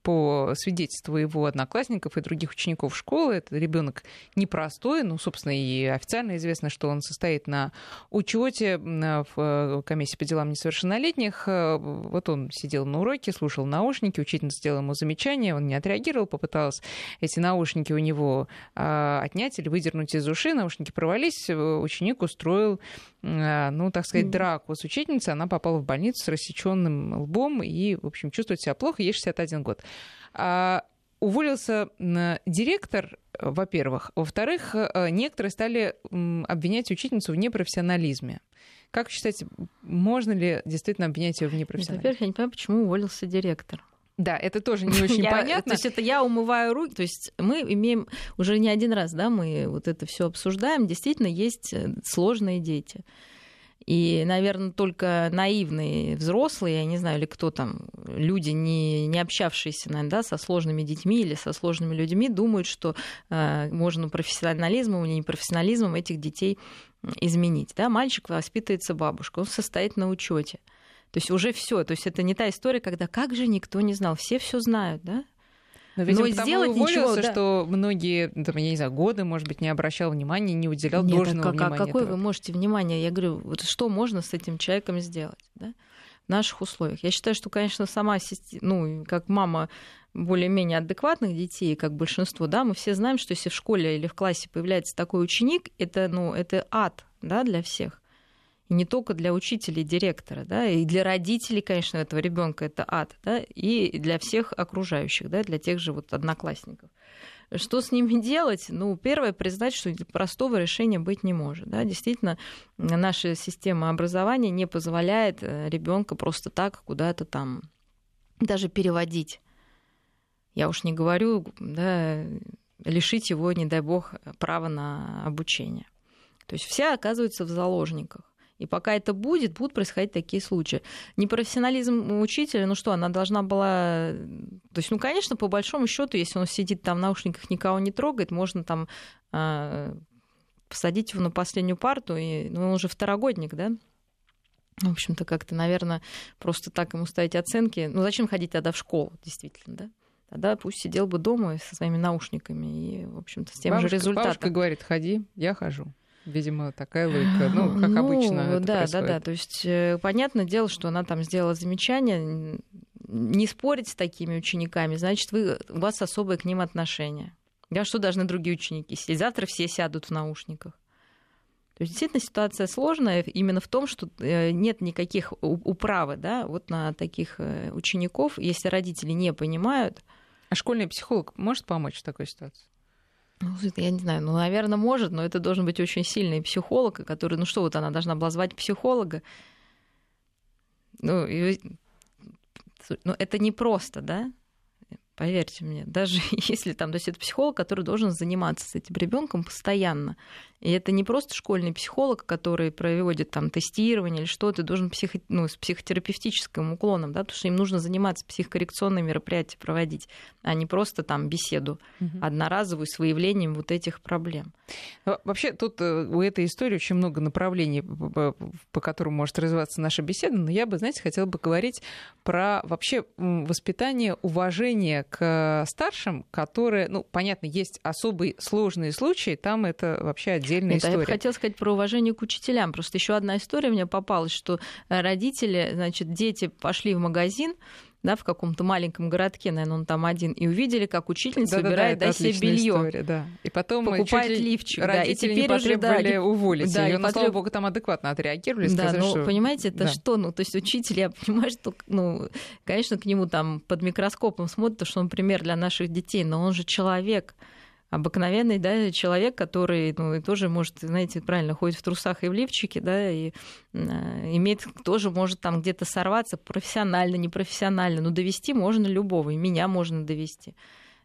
по свидетельству его одноклассников и других учеников школы. Это ребенок непростой, ну, собственно, и официально известно, что он состоит на учете в э, комиссии по делам несовершеннолетних вот он сидел на уроке, слушал наушники, учительница сделала ему замечание, он не отреагировал, попытался эти наушники у него а, отнять или выдернуть из ушей, наушники провались, ученик устроил, а, ну, так сказать, драку с учительницей, она попала в больницу с рассеченным лбом и, в общем, чувствует себя плохо, ей 61 год. Уволился директор, во-первых. Во-вторых, э, некоторые стали обвинять учительницу в непрофессионализме. Как считаете, можно ли действительно обвинять ее в непрофессионализме? Во-первых, я не понимаю, почему уволился директор. Да, это тоже не очень понятно. То есть это я умываю руки. То есть мы имеем уже не один раз, да, мы вот это все обсуждаем. Действительно, есть э, сложные дети. И, наверное, только наивные взрослые, я не знаю, или кто там, люди, не, не общавшиеся, наверное, да, со сложными детьми или со сложными людьми, думают, что э, можно профессионализмом или непрофессионализмом этих детей изменить. Да? Мальчик воспитывается бабушкой, он состоит на учете. То есть уже все. То есть это не та история, когда как же никто не знал, все все знают, да? Но, видимо, Но сделать ничего, да. что многие, там, я не знаю, годы, может быть, не обращал внимания, не уделял Нет, должного а, внимания. А какое этого. вы можете внимание? Я говорю, вот что можно с этим человеком сделать, да? В наших условиях. Я считаю, что, конечно, сама, ну, как мама более-менее адекватных детей, как большинство, да, мы все знаем, что если в школе или в классе появляется такой ученик, это, ну, это ад, да, для всех. И не только для учителей, директора, да, и для родителей, конечно, этого ребенка это ад, да, и для всех окружающих, да, для тех же вот одноклассников. Что с ними делать? Ну, первое, признать, что простого решения быть не может. Да? Действительно, наша система образования не позволяет э, ребенка просто так куда-то там даже переводить я уж не говорю, да, лишить его, не дай бог, права на обучение. То есть все оказываются в заложниках. И пока это будет, будут происходить такие случаи. Непрофессионализм учителя, ну что, она должна была... То есть, ну, конечно, по большому счету, если он сидит там в наушниках, никого не трогает, можно там э, посадить его на последнюю парту, и, ну, он уже второгодник, да? В общем-то, как-то, наверное, просто так ему ставить оценки. Ну, зачем ходить тогда в школу, действительно, да? Тогда пусть сидел бы дома со своими наушниками и, в общем-то, с тем бабушка, же результатом. Бабушка говорит, ходи, я хожу. Видимо, такая логика. Ну, как ну, обычно. да, да, да. То есть, э, понятное дело, что она там сделала замечание. Не спорить с такими учениками, значит, вы, у вас особое к ним отношение. Я что должны другие ученики сидеть? Завтра все сядут в наушниках. То есть действительно ситуация сложная именно в том, что э, нет никаких управы да, вот на таких э, учеников, если родители не понимают. А школьный психолог может помочь в такой ситуации? Ну, я не знаю, ну, наверное, может, но это должен быть очень сильный психолог, который, ну что вот она должна была звать психолога. Ну, и, ну это не просто, да? Поверьте мне, даже если там, то есть это психолог, который должен заниматься с этим ребенком постоянно. И это не просто школьный психолог, который проводит там тестирование или что-то, должен психо, ну, с психотерапевтическим уклоном, да, потому что им нужно заниматься психокоррекционные мероприятия проводить, а не просто там беседу угу. одноразовую с выявлением вот этих проблем. Вообще тут э, у этой истории очень много направлений, по которым может развиваться наша беседа, но я бы, знаете, хотела бы говорить про вообще воспитание уважения к старшим, которые, ну, понятно, есть особые сложные случаи, там это вообще отдельная Нет, история. Я хотела сказать про уважение к учителям. Просто еще одна история мне попалась, что э, родители, значит, дети пошли в магазин, да, в каком-то маленьком городке, наверное, он там один, и увидели, как учительница да, выбирает да, да, себе белье. Да. И потом покупает лифчик. Да, и теперь уже да, уволить. Да, и, и ну, слава богу, там адекватно отреагировали. Да, сказали, ну, что... понимаете, это да. что? Ну, то есть учитель, я понимаю, что, ну, конечно, к нему там под микроскопом смотрят, что он пример для наших детей, но он же человек обыкновенный да, человек, который ну, тоже может, знаете, правильно, ходит в трусах и в лифчике, да, и э, имеет, тоже может там где-то сорваться профессионально, непрофессионально, но довести можно любого, и меня можно довести.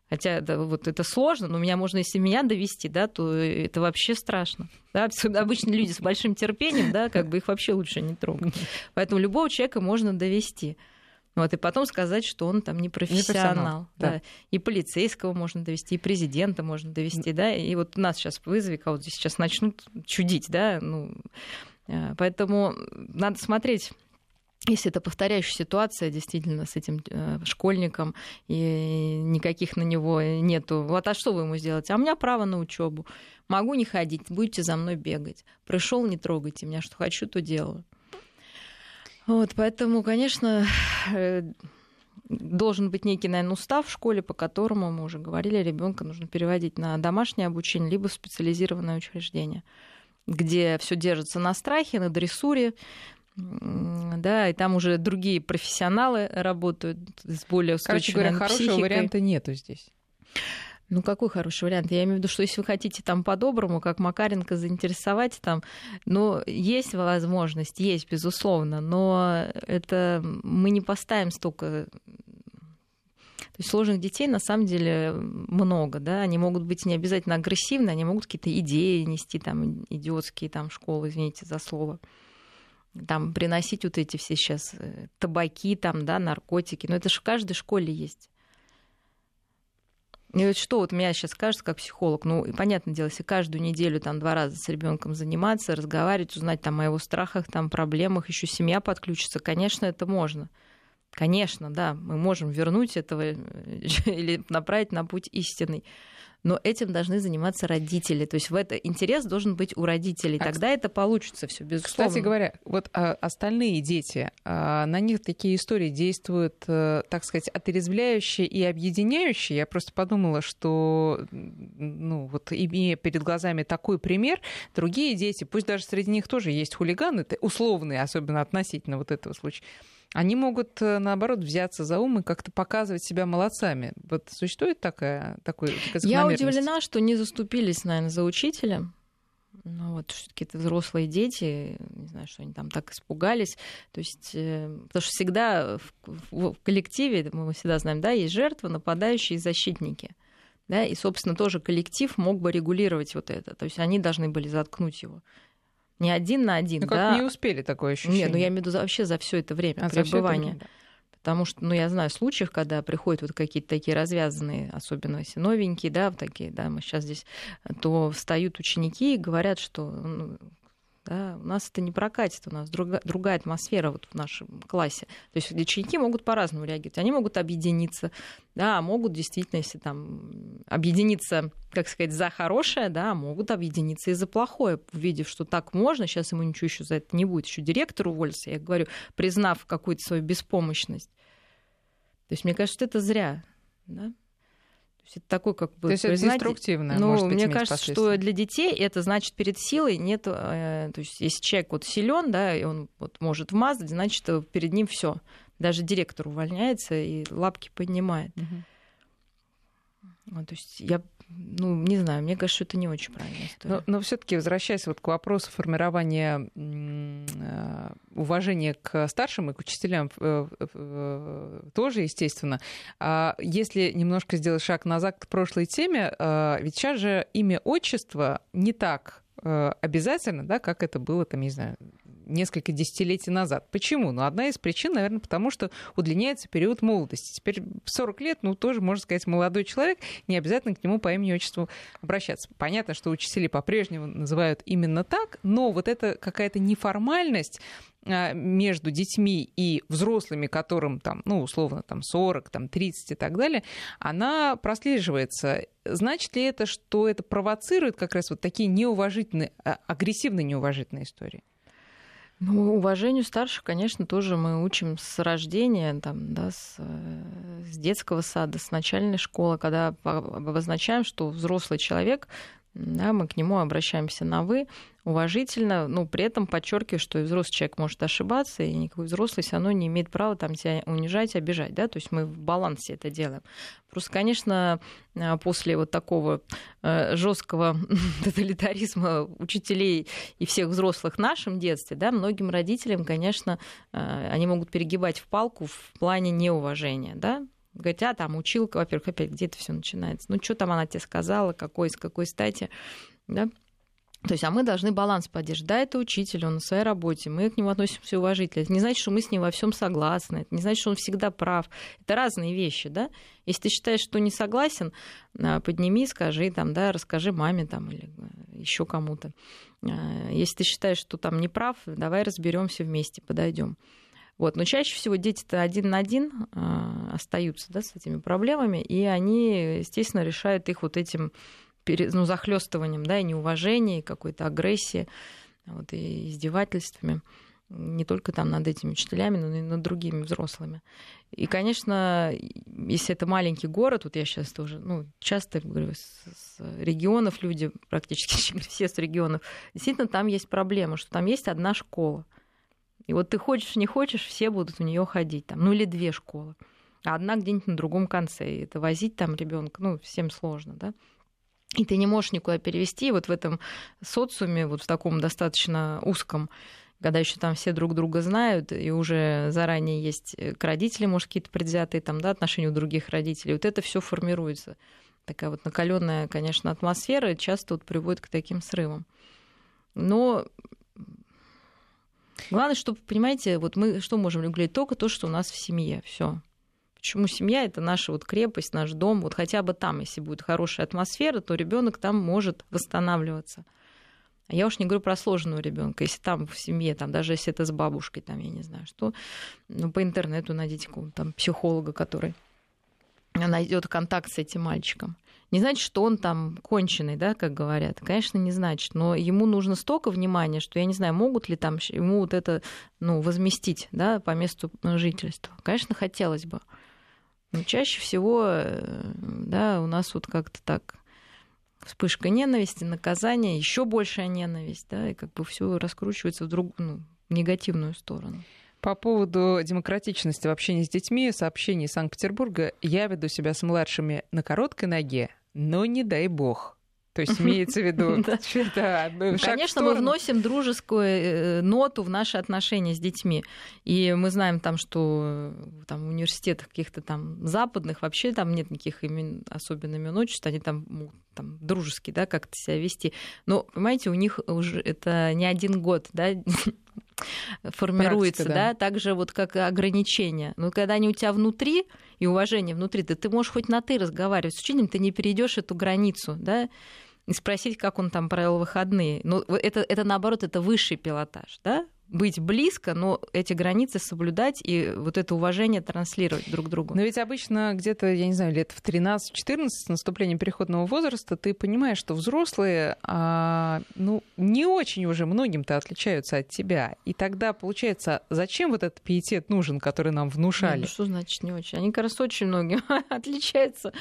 Хотя да, вот это сложно, но меня можно, если меня довести, да, то это вообще страшно. Да? Обычно люди с большим терпением, да, как бы их вообще лучше не трогать. Поэтому любого человека можно довести. Вот, и потом сказать, что он там не профессионал. Не профессионал да. Да. И полицейского можно довести, и президента можно довести, да. И вот нас сейчас вызови, кого здесь сейчас начнут чудить, да. Ну, э, поэтому надо смотреть если это повторяющая ситуация действительно с этим э, школьником, и никаких на него нету, вот а что вы ему сделаете? А у меня право на учебу. Могу не ходить, будете за мной бегать. Пришел, не трогайте меня, что хочу, то делаю. Вот, поэтому, конечно, э, должен быть некий, наверное, устав в школе, по которому, мы уже говорили, ребенка нужно переводить на домашнее обучение, либо в специализированное учреждение, где все держится на страхе, на дрессуре, да, и там уже другие профессионалы работают с более устойчивой Короче говоря, хорошего психикой. варианта нету здесь. Ну, какой хороший вариант? Я имею в виду, что если вы хотите там по-доброму, как Макаренко, заинтересовать там, ну, есть возможность, есть, безусловно, но это мы не поставим столько то есть сложных детей на самом деле много, да, они могут быть не обязательно агрессивны, они могут какие-то идеи нести, там, идиотские там школы, извините за слово там приносить вот эти все сейчас э, табаки, там, да, наркотики. Но это же в каждой школе есть. И вот что вот меня сейчас кажется как психолог, ну, понятное дело, если каждую неделю там два раза с ребенком заниматься, разговаривать, узнать там о его страхах, там проблемах, еще семья подключится, конечно, это можно. Конечно, да, мы можем вернуть этого э, или направить на путь истинный но этим должны заниматься родители. То есть в это интерес должен быть у родителей. А Тогда это получится все безусловно. Кстати говоря, вот а, остальные дети, а, на них такие истории действуют, а, так сказать, отрезвляющие и объединяющие. Я просто подумала, что, ну, вот имея перед глазами такой пример, другие дети, пусть даже среди них тоже есть хулиганы, условные, особенно относительно вот этого случая, они могут, э, наоборот, взяться за ум и как-то показывать себя молодцами. Вот существует такая, такой, такая Я удивлена, что не заступились, наверное, за учителя. Ну вот, все-таки это взрослые дети, не знаю, что они там так испугались. То есть, э, потому что всегда в, в, в коллективе, мы всегда знаем, да, есть жертвы, нападающие и защитники. Да, и, собственно, тоже коллектив мог бы регулировать вот это. То есть они должны были заткнуть его. Не один на один. Ну, как да. не успели такое ощущение. Нет, ну я имею в виду вообще за все это время а, пребывания. Время, да. Потому что, ну, я знаю случаев, когда приходят вот какие-то такие развязанные, особенно если новенькие, да, такие, да, мы сейчас здесь, то встают ученики и говорят, что ну, да, у нас это не прокатит, у нас друга, другая атмосфера вот в нашем классе. То есть ученики могут по-разному реагировать. Они могут объединиться, да, могут действительно, если там объединиться, как сказать, за хорошее, да, могут объединиться и за плохое, увидев, что так можно, сейчас ему ничего еще за это не будет, еще директор уволится, я говорю, признав какую-то свою беспомощность. То есть мне кажется, это зря, да. То есть это такой как бы... То есть это деструктивно, Ну, может мне кажется, что для детей это значит перед силой нет... Э, то есть если человек вот силен, да, и он вот может вмазать, значит, перед ним все. Даже директор увольняется и лапки поднимает. Угу. Вот, то есть я ну, не знаю, мне кажется, что это не очень правильная история. Но, но все-таки возвращаясь вот к вопросу формирования э, уважения к старшим и к учителям э, э, тоже, естественно. А если немножко сделать шаг назад к прошлой теме, ведь сейчас же имя отчество не так обязательно, да, как это было, там, не знаю, несколько десятилетий назад. Почему? Ну, одна из причин, наверное, потому что удлиняется период молодости. Теперь в 40 лет, ну, тоже, можно сказать, молодой человек, не обязательно к нему по имени и отчеству обращаться. Понятно, что учителей по-прежнему называют именно так, но вот это какая-то неформальность, а, между детьми и взрослыми, которым там, ну, условно, там 40, там 30 и так далее, она прослеживается. Значит ли это, что это провоцирует как раз вот такие неуважительные, а, агрессивные неуважительные истории? Ну, уважению старших, конечно, тоже мы учим с рождения, там, да, с, э, с детского сада, с начальной школы, когда обозначаем, что взрослый человек да, мы к нему обращаемся на «вы», уважительно, но при этом подчеркиваю, что и взрослый человек может ошибаться, и никакой взрослый все равно не имеет права там тебя унижать, обижать, да, то есть мы в балансе это делаем. Просто, конечно, э, после вот такого э, жесткого тоталитаризма учителей и всех взрослых в нашем детстве, да, многим родителям, конечно, э, они могут перегибать в палку в плане неуважения, да, Говорят, а там училка, во-первых, опять где это все начинается. Ну, что там она тебе сказала, какой, с какой стати, да? То есть, а мы должны баланс поддерживать. Да, это учитель, он на своей работе, мы к нему относимся уважительно. Это не значит, что мы с ним во всем согласны, это не значит, что он всегда прав. Это разные вещи, да. Если ты считаешь, что не согласен, а, подними, скажи, там, да, расскажи маме там, или э, еще кому-то. А, если ты считаешь, что там не прав, давай разберемся вместе, подойдем. Вот. Но чаще всего дети-то один на один э, остаются да, с этими проблемами, и они, естественно, решают их вот этим ну, захлестыванием, да, и неуважением, и какой-то агрессией, вот, и издевательствами не только там над этими учителями, но и над другими взрослыми. И, конечно, если это маленький город, вот я сейчас тоже, ну, часто говорю, с, с регионов люди, практически все с регионов, действительно там есть проблема, что там есть одна школа. И вот ты хочешь, не хочешь, все будут в нее ходить. Там, ну или две школы. А одна где-нибудь на другом конце. И это возить там ребенка, ну, всем сложно, да. И ты не можешь никуда перевести. вот в этом социуме, вот в таком достаточно узком, когда еще там все друг друга знают, и уже заранее есть к родителям, может, какие-то предвзятые там, да, отношения у других родителей, вот это все формируется. Такая вот накаленная, конечно, атмосфера часто вот приводит к таким срывам. Но Главное, чтобы, понимаете, вот мы что можем регулировать? Только то, что у нас в семье. Все. Почему семья это наша вот крепость, наш дом. Вот хотя бы там, если будет хорошая атмосфера, то ребенок там может восстанавливаться. А я уж не говорю про сложного ребенка. Если там в семье, там, даже если это с бабушкой, там, я не знаю, что, ну, по интернету найдите там психолога, который найдет контакт с этим мальчиком. Не значит, что он там конченый, да, как говорят. Конечно, не значит. Но ему нужно столько внимания, что я не знаю, могут ли там ему вот это ну, возместить да, по месту жительства. Конечно, хотелось бы. Но чаще всего э, да, у нас вот как-то так вспышка ненависти, наказание, еще большая ненависть, да, и как бы все раскручивается в, друг, ну, негативную сторону. По поводу демократичности в общении с детьми, сообщений Санкт-Петербурга, я веду себя с младшими на короткой ноге, но не дай бог. То есть имеется в виду... Конечно, мы вносим дружескую э, ноту в наши отношения с детьми. И мы знаем там, что там, в университетах каких-то там западных вообще там нет никаких имен, особенно имен отчеств, они там, там дружеские, да, как-то себя вести. Но, понимаете, у них уже это не один год, да, формируется, Практика, да. да, так же вот как ограничения. Но когда они у тебя внутри, и уважение внутри, да ты можешь хоть на ты разговаривать с учителем, ты не перейдешь эту границу, да, и спросить, как он там провел выходные. Ну, это, это наоборот, это высший пилотаж, да? Быть близко, но эти границы соблюдать и вот это уважение транслировать друг другу. Но ведь обычно где-то, я не знаю, лет в 13-14 с наступлением переходного возраста ты понимаешь, что взрослые, а, ну, не очень уже многим-то отличаются от тебя. И тогда получается, зачем вот этот пиетет нужен, который нам внушали? Ну, что значит не очень? Они, как раз, очень многим отличаются.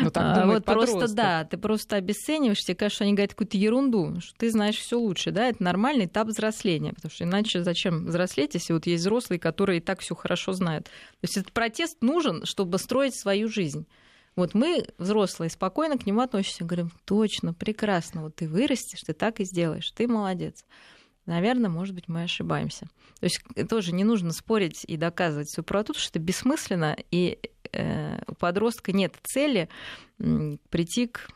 Ну, так а, вот подросток. просто, да, ты просто обесцениваешь, тебе кажется, что они говорят какую-то ерунду, что ты знаешь все лучше, да, это нормальный этап взросления, потому что иначе иначе зачем взрослеть, если вот есть взрослые, которые и так все хорошо знают. То есть этот протест нужен, чтобы строить свою жизнь. Вот мы, взрослые, спокойно к нему относимся, говорим, точно, прекрасно, вот ты вырастешь, ты так и сделаешь, ты молодец. Наверное, может быть, мы ошибаемся. То есть тоже не нужно спорить и доказывать свою правоту, потому что это бессмысленно, и э, у подростка нет цели прийти к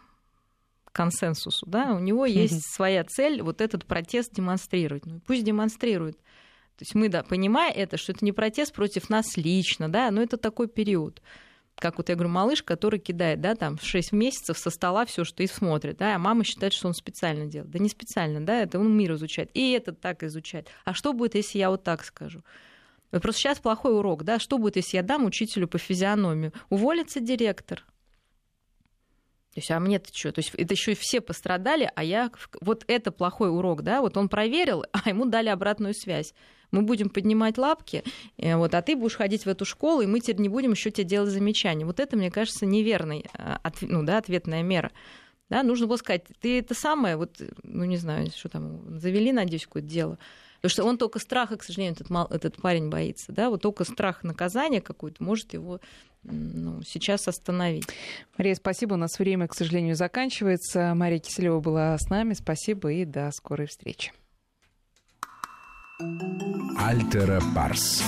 консенсусу, да, у него есть своя цель вот этот протест демонстрировать. Ну, пусть демонстрирует. То есть мы, да, понимая это, что это не протест против нас лично, да, но это такой период. Как вот я говорю, малыш, который кидает, да, там, в 6 месяцев со стола все, что и смотрит, да, а мама считает, что он специально делает. Да не специально, да, это он мир изучает, и этот так изучает. А что будет, если я вот так скажу? Просто сейчас плохой урок, да, что будет, если я дам учителю по физиономию? Уволится директор, то есть, а мне-то что? То есть, это еще и все пострадали, а я... Вот это плохой урок, да? Вот он проверил, а ему дали обратную связь. Мы будем поднимать лапки, э, вот, а ты будешь ходить в эту школу, и мы теперь не будем еще тебе делать замечания. Вот это, мне кажется, неверный, э, ну, да, ответная мера. Да, нужно было сказать, ты это самое, вот, ну, не знаю, что там, завели, надеюсь, какое-то дело. Потому что он только страха, к сожалению, этот, этот парень боится. Да? Вот только страх наказания какой-то может его ну, сейчас остановить. Мария, спасибо. У нас время, к сожалению, заканчивается. Мария Киселева была с нами. Спасибо и до скорой встречи. Альтера Парс.